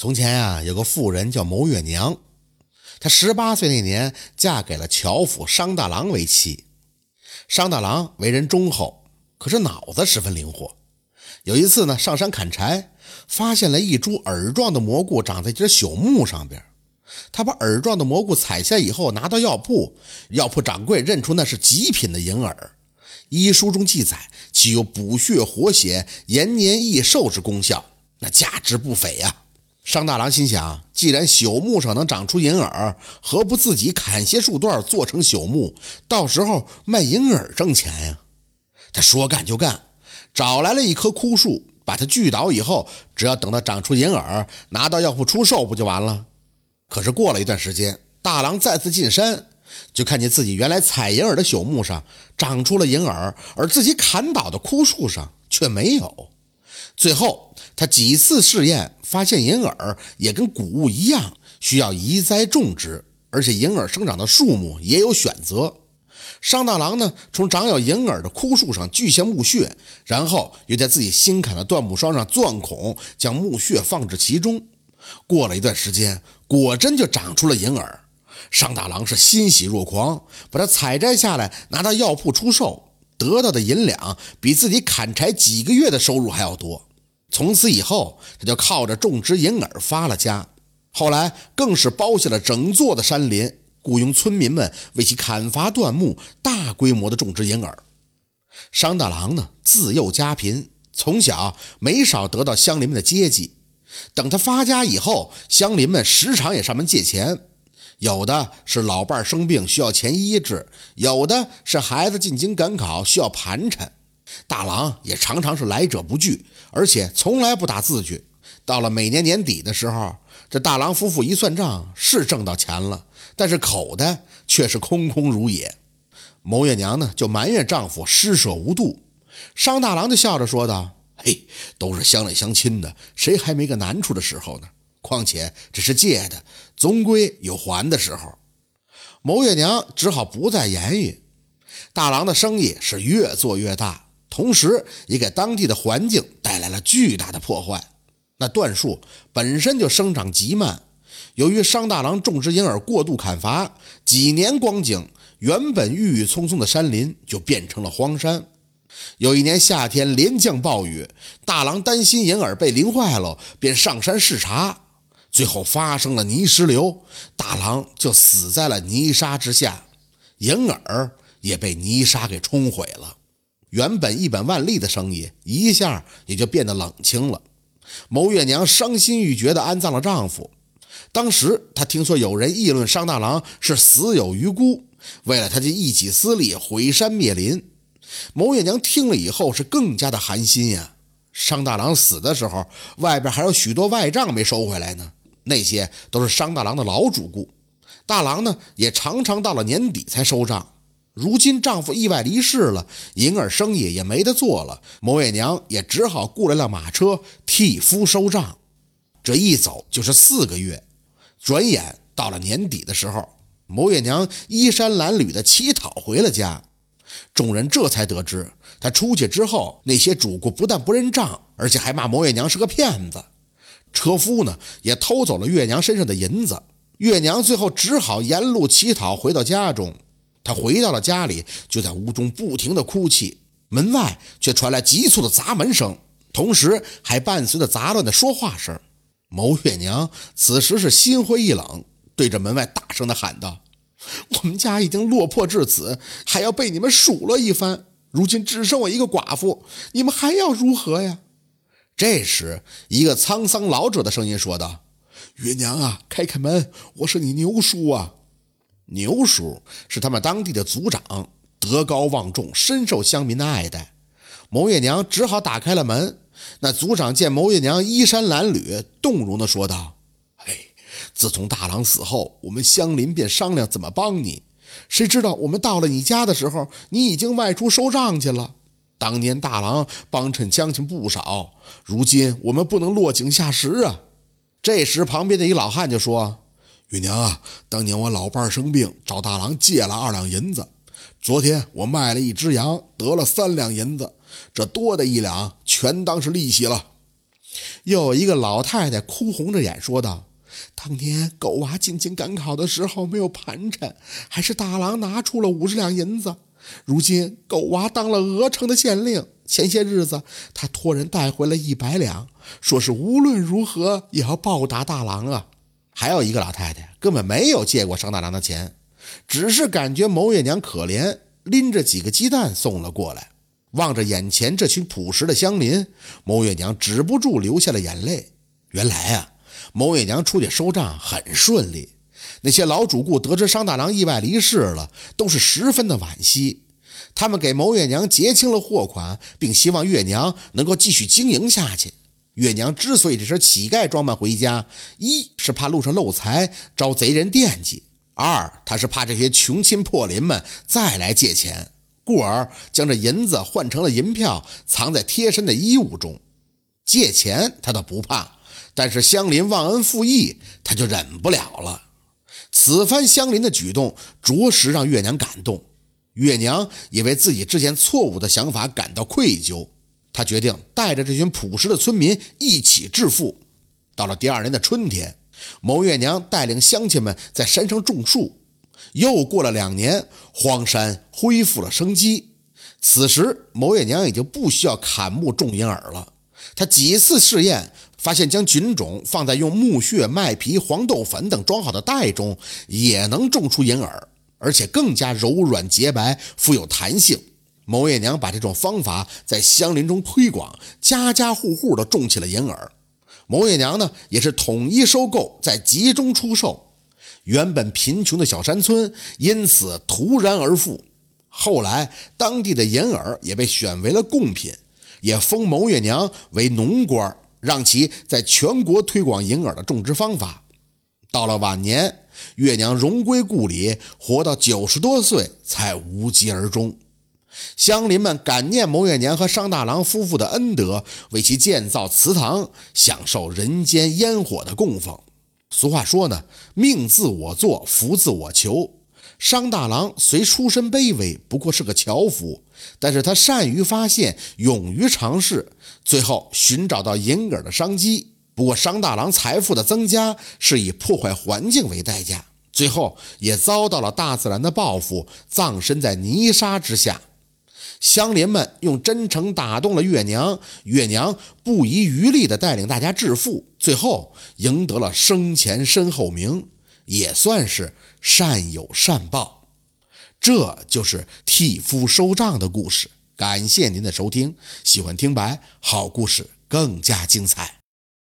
从前啊，有个妇人叫牟月娘，她十八岁那年嫁给了乔府商大郎为妻。商大郎为人忠厚，可是脑子十分灵活。有一次呢，上山砍柴，发现了一株耳状的蘑菇长在一只朽木上边。他把耳状的蘑菇采下以后，拿到药铺，药铺掌柜认出那是极品的银耳。医书中记载，其有补血活血、延年益寿之功效，那价值不菲呀。商大郎心想：既然朽木上能长出银耳，何不自己砍些树段做成朽木，到时候卖银耳挣钱呀？他说干就干，找来了一棵枯树，把它锯倒以后，只要等它长出银耳，拿到药铺出售不就完了？可是过了一段时间，大郎再次进山，就看见自己原来采银耳的朽木上长出了银耳，而自己砍倒的枯树上却没有。最后，他几次试验，发现银耳也跟谷物一样，需要移栽种植，而且银耳生长的树木也有选择。商大郎呢，从长有银耳的枯树上锯下木屑，然后又在自己新砍的椴木桩上钻孔，将木屑放置其中。过了一段时间，果真就长出了银耳。商大郎是欣喜若狂，把它采摘下来，拿到药铺出售，得到的银两比自己砍柴几个月的收入还要多。从此以后，他就靠着种植银耳发了家。后来更是包下了整座的山林，雇佣村民们为其砍伐断木，大规模的种植银耳。商大郎呢，自幼家贫，从小没少得到乡邻们的接济。等他发家以后，乡邻们时常也上门借钱，有的是老伴生病需要钱医治，有的是孩子进京赶考需要盘缠。大郎也常常是来者不拒，而且从来不打字据。到了每年年底的时候，这大郎夫妇一算账，是挣到钱了，但是口袋却是空空如也。牟月娘呢，就埋怨丈夫施舍无度。商大郎就笑着说道：“嘿，都是乡里乡亲的，谁还没个难处的时候呢？况且这是借的，总归有还的时候。”牟月娘只好不再言语。大郎的生意是越做越大。同时，也给当地的环境带来了巨大的破坏。那椴树本身就生长极慢，由于商大郎种植银耳过度砍伐，几年光景，原本郁郁葱葱的山林就变成了荒山。有一年夏天连降暴雨，大郎担心银耳被淋坏了，便上山视察，最后发生了泥石流，大郎就死在了泥沙之下，银耳也被泥沙给冲毁了。原本一本万利的生意，一下也就变得冷清了。牟月娘伤心欲绝地安葬了丈夫。当时她听说有人议论商大郎是死有余辜，为了他这一己私利毁山灭林。牟月娘听了以后是更加的寒心呀。商大郎死的时候，外边还有许多外账没收回来呢，那些都是商大郎的老主顾。大郎呢，也常常到了年底才收账。如今丈夫意外离世了，银耳生意也没得做了，牟月娘也只好雇来辆马车替夫收账。这一走就是四个月，转眼到了年底的时候，牟月娘衣衫褴褛的乞讨回了家。众人这才得知，她出去之后，那些主顾不但不认账，而且还骂牟月娘是个骗子。车夫呢，也偷走了月娘身上的银子。月娘最后只好沿路乞讨回到家中。他回到了家里，就在屋中不停地哭泣，门外却传来急促的砸门声，同时还伴随着杂乱的说话声。牟月娘此时是心灰意冷，对着门外大声地喊道：“我们家已经落魄至此，还要被你们数落一番。如今只剩我一个寡妇，你们还要如何呀？”这时，一个沧桑老者的声音说道：“月娘啊，开开门，我是你牛叔啊。”牛叔是他们当地的族长，德高望重，深受乡民的爱戴。牟月娘只好打开了门。那族长见牟月娘衣衫褴褛，动容地说道：“嘿，自从大郎死后，我们乡邻便商量怎么帮你。谁知道我们到了你家的时候，你已经外出收账去了。当年大郎帮衬乡亲不少，如今我们不能落井下石啊。”这时，旁边的一老汉就说。玉娘啊，当年我老伴生病，找大郎借了二两银子。昨天我卖了一只羊，得了三两银子，这多的一两全当是利息了。又有一个老太太哭红着眼说道：“当年狗娃进京赶考的时候没有盘缠，还是大郎拿出了五十两银子。如今狗娃当了鹅城的县令，前些日子他托人带回了一百两，说是无论如何也要报答大郎啊。”还有一个老太太根本没有借过商大郎的钱，只是感觉牟月娘可怜，拎着几个鸡蛋送了过来。望着眼前这群朴实的乡邻，牟月娘止不住流下了眼泪。原来啊，牟月娘出去收账很顺利。那些老主顾得知商大郎意外离世了，都是十分的惋惜。他们给牟月娘结清了货款，并希望月娘能够继续经营下去。月娘之所以这身乞丐装扮回家，一是怕路上漏财招贼人惦记；二，她是怕这些穷亲破邻们再来借钱，故而将这银子换成了银票，藏在贴身的衣物中。借钱她倒不怕，但是乡邻忘恩负义，她就忍不了了。此番乡邻的举动，着实让月娘感动。月娘也为自己之前错误的想法感到愧疚。他决定带着这群朴实的村民一起致富。到了第二年的春天，牟月娘带领乡亲们在山上种树。又过了两年，荒山恢复了生机。此时，牟月娘已经不需要砍木种银耳了。她几次试验，发现将菌种放在用木屑、麦皮、黄豆粉等装好的袋中，也能种出银耳，而且更加柔软洁白，富有弹性。牟月娘把这种方法在乡邻中推广，家家户户都种起了银耳。牟月娘呢，也是统一收购，再集中出售。原本贫穷的小山村因此突然而富。后来，当地的银耳也被选为了贡品，也封牟月娘为农官，让其在全国推广银耳的种植方法。到了晚年，月娘荣归故里，活到九十多岁才无疾而终。乡邻们感念牟月娘和商大郎夫妇的恩德，为其建造祠堂，享受人间烟火的供奉。俗话说呢，命自我做，福自我求。商大郎虽出身卑微，不过是个樵夫，但是他善于发现，勇于尝试，最后寻找到银耳的商机。不过，商大郎财富的增加是以破坏环境为代价，最后也遭到了大自然的报复，葬身在泥沙之下。乡邻们用真诚打动了月娘，月娘不遗余力的带领大家致富，最后赢得了生前身后名，也算是善有善报。这就是替夫收账的故事。感谢您的收听，喜欢听白好故事更加精彩。